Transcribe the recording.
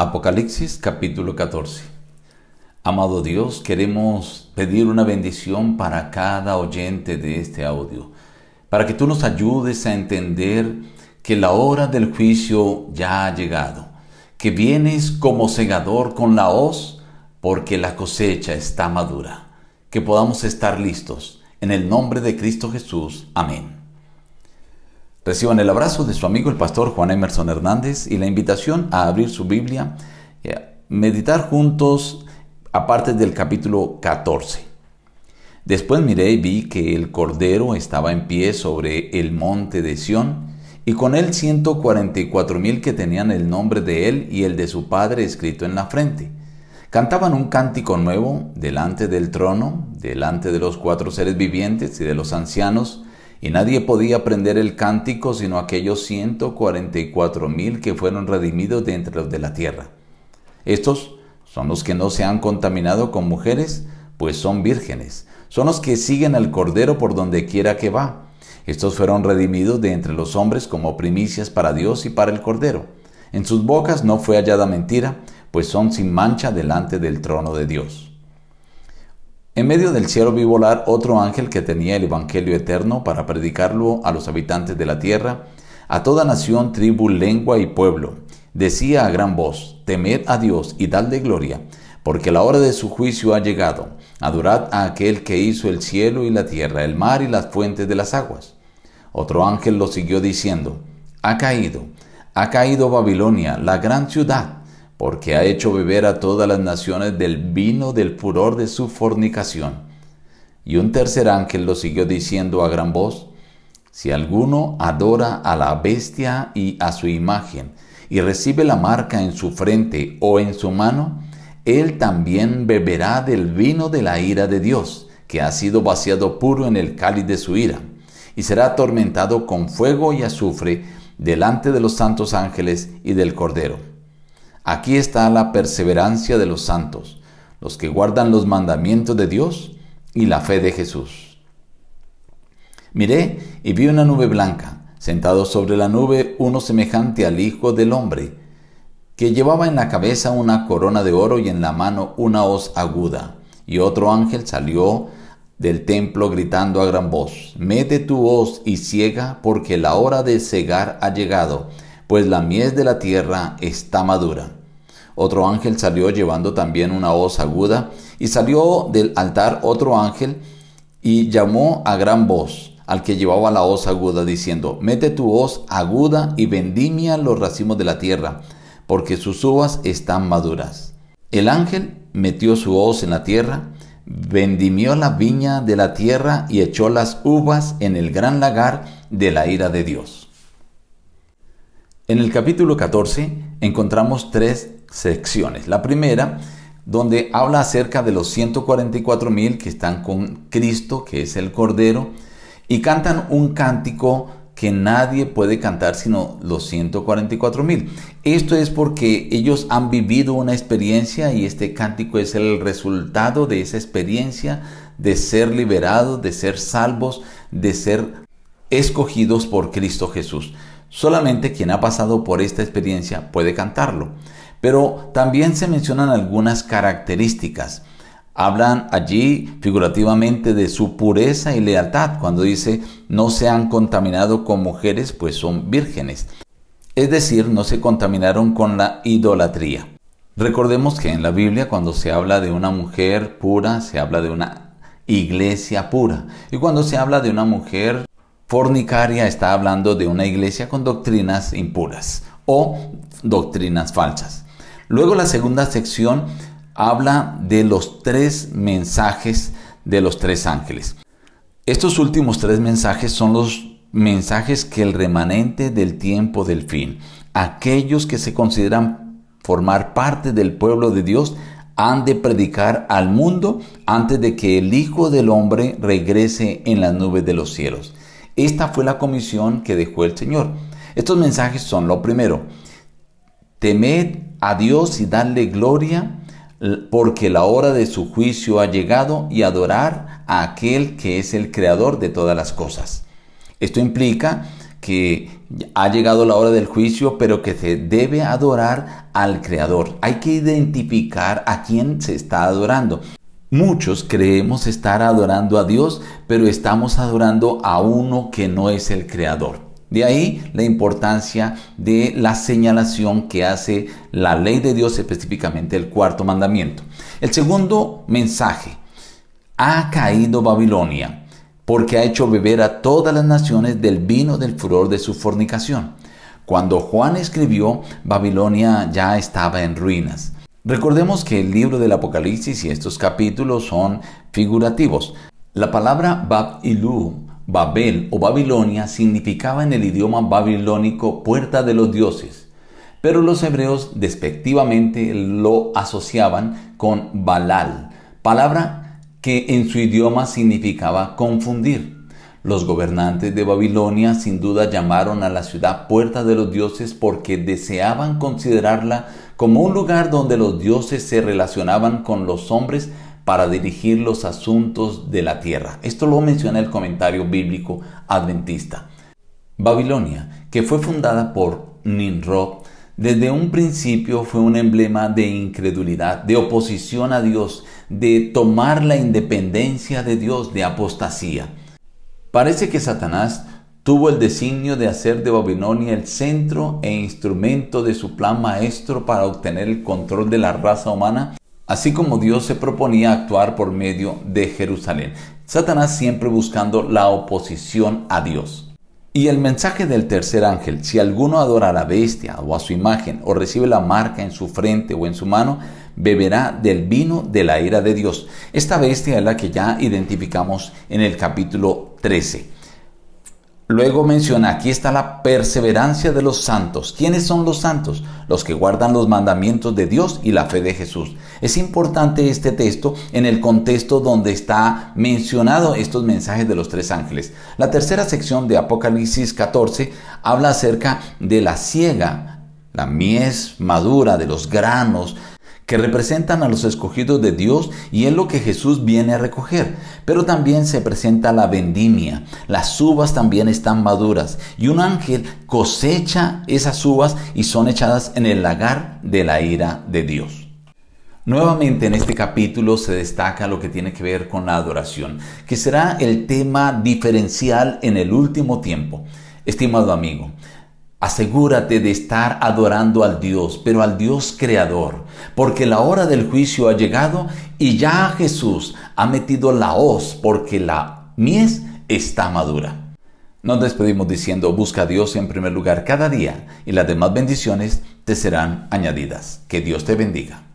Apocalipsis capítulo 14. Amado Dios, queremos pedir una bendición para cada oyente de este audio, para que tú nos ayudes a entender que la hora del juicio ya ha llegado, que vienes como segador con la hoz porque la cosecha está madura, que podamos estar listos. En el nombre de Cristo Jesús. Amén. Reciban el abrazo de su amigo el pastor Juan Emerson Hernández y la invitación a abrir su Biblia, y meditar juntos aparte del capítulo 14. Después miré y vi que el Cordero estaba en pie sobre el monte de Sión y con él 144 mil que tenían el nombre de él y el de su padre escrito en la frente. Cantaban un cántico nuevo delante del trono, delante de los cuatro seres vivientes y de los ancianos, y nadie podía aprender el cántico sino aquellos 144 mil que fueron redimidos de entre los de la tierra. Estos son los que no se han contaminado con mujeres, pues son vírgenes. Son los que siguen al Cordero por donde quiera que va. Estos fueron redimidos de entre los hombres como primicias para Dios y para el Cordero. En sus bocas no fue hallada mentira, pues son sin mancha delante del trono de Dios. En medio del cielo vi volar otro ángel que tenía el Evangelio eterno para predicarlo a los habitantes de la tierra, a toda nación, tribu, lengua y pueblo. Decía a gran voz, temed a Dios y dadle gloria, porque la hora de su juicio ha llegado. Adorad a aquel que hizo el cielo y la tierra, el mar y las fuentes de las aguas. Otro ángel lo siguió diciendo, ha caído, ha caído Babilonia, la gran ciudad porque ha hecho beber a todas las naciones del vino del furor de su fornicación. Y un tercer ángel lo siguió diciendo a gran voz, si alguno adora a la bestia y a su imagen, y recibe la marca en su frente o en su mano, él también beberá del vino de la ira de Dios, que ha sido vaciado puro en el cáliz de su ira, y será atormentado con fuego y azufre delante de los santos ángeles y del Cordero. Aquí está la perseverancia de los santos, los que guardan los mandamientos de Dios y la fe de Jesús. Miré y vi una nube blanca, sentado sobre la nube uno semejante al Hijo del Hombre, que llevaba en la cabeza una corona de oro y en la mano una hoz aguda. Y otro ángel salió del templo gritando a gran voz, Mete tu hoz y ciega, porque la hora de cegar ha llegado, pues la mies de la tierra está madura. Otro ángel salió llevando también una hoz aguda, y salió del altar otro ángel y llamó a gran voz al que llevaba la hoz aguda, diciendo, Mete tu hoz aguda y vendimia los racimos de la tierra, porque sus uvas están maduras. El ángel metió su hoz en la tierra, vendimió la viña de la tierra y echó las uvas en el gran lagar de la ira de Dios. En el capítulo 14 encontramos tres secciones. La primera, donde habla acerca de los 144 mil que están con Cristo, que es el Cordero, y cantan un cántico que nadie puede cantar sino los 144 mil. Esto es porque ellos han vivido una experiencia y este cántico es el resultado de esa experiencia de ser liberados, de ser salvos, de ser escogidos por Cristo Jesús. Solamente quien ha pasado por esta experiencia puede cantarlo. Pero también se mencionan algunas características. Hablan allí figurativamente de su pureza y lealtad cuando dice no se han contaminado con mujeres pues son vírgenes. Es decir, no se contaminaron con la idolatría. Recordemos que en la Biblia cuando se habla de una mujer pura, se habla de una iglesia pura. Y cuando se habla de una mujer fornicaria, está hablando de una iglesia con doctrinas impuras o doctrinas falsas. Luego la segunda sección habla de los tres mensajes de los tres ángeles. Estos últimos tres mensajes son los mensajes que el remanente del tiempo del fin, aquellos que se consideran formar parte del pueblo de Dios, han de predicar al mundo antes de que el Hijo del Hombre regrese en las nubes de los cielos. Esta fue la comisión que dejó el Señor. Estos mensajes son lo primero, temed a Dios y darle gloria, porque la hora de su juicio ha llegado y adorar a aquel que es el creador de todas las cosas. Esto implica que ha llegado la hora del juicio, pero que se debe adorar al Creador. Hay que identificar a quién se está adorando. Muchos creemos estar adorando a Dios, pero estamos adorando a uno que no es el Creador. De ahí la importancia de la señalación que hace la ley de Dios, específicamente el cuarto mandamiento. El segundo mensaje, ha caído Babilonia, porque ha hecho beber a todas las naciones del vino del furor de su fornicación. Cuando Juan escribió, Babilonia ya estaba en ruinas. Recordemos que el libro del Apocalipsis y estos capítulos son figurativos. La palabra Bab-Ilu, Babel o Babilonia significaba en el idioma babilónico puerta de los dioses, pero los hebreos despectivamente lo asociaban con Balal, palabra que en su idioma significaba confundir. Los gobernantes de Babilonia sin duda llamaron a la ciudad puerta de los dioses porque deseaban considerarla como un lugar donde los dioses se relacionaban con los hombres para dirigir los asuntos de la tierra. Esto lo menciona el comentario bíblico adventista. Babilonia, que fue fundada por Nimrod, desde un principio fue un emblema de incredulidad, de oposición a Dios, de tomar la independencia de Dios, de apostasía. Parece que Satanás tuvo el designio de hacer de Babilonia el centro e instrumento de su plan maestro para obtener el control de la raza humana, así como Dios se proponía actuar por medio de Jerusalén. Satanás siempre buscando la oposición a Dios. Y el mensaje del tercer ángel, si alguno adora a la bestia o a su imagen o recibe la marca en su frente o en su mano, beberá del vino de la ira de Dios. Esta bestia es la que ya identificamos en el capítulo 13. Luego menciona, aquí está la perseverancia de los santos. ¿Quiénes son los santos? Los que guardan los mandamientos de Dios y la fe de Jesús. Es importante este texto en el contexto donde está mencionado estos mensajes de los tres ángeles. La tercera sección de Apocalipsis 14 habla acerca de la siega, la mies madura de los granos que representan a los escogidos de Dios y es lo que Jesús viene a recoger. Pero también se presenta la vendimia. Las uvas también están maduras y un ángel cosecha esas uvas y son echadas en el lagar de la ira de Dios. Nuevamente en este capítulo se destaca lo que tiene que ver con la adoración, que será el tema diferencial en el último tiempo. Estimado amigo, Asegúrate de estar adorando al Dios, pero al Dios creador, porque la hora del juicio ha llegado y ya Jesús ha metido la hoz porque la mies está madura. Nos despedimos diciendo, busca a Dios en primer lugar cada día y las demás bendiciones te serán añadidas. Que Dios te bendiga.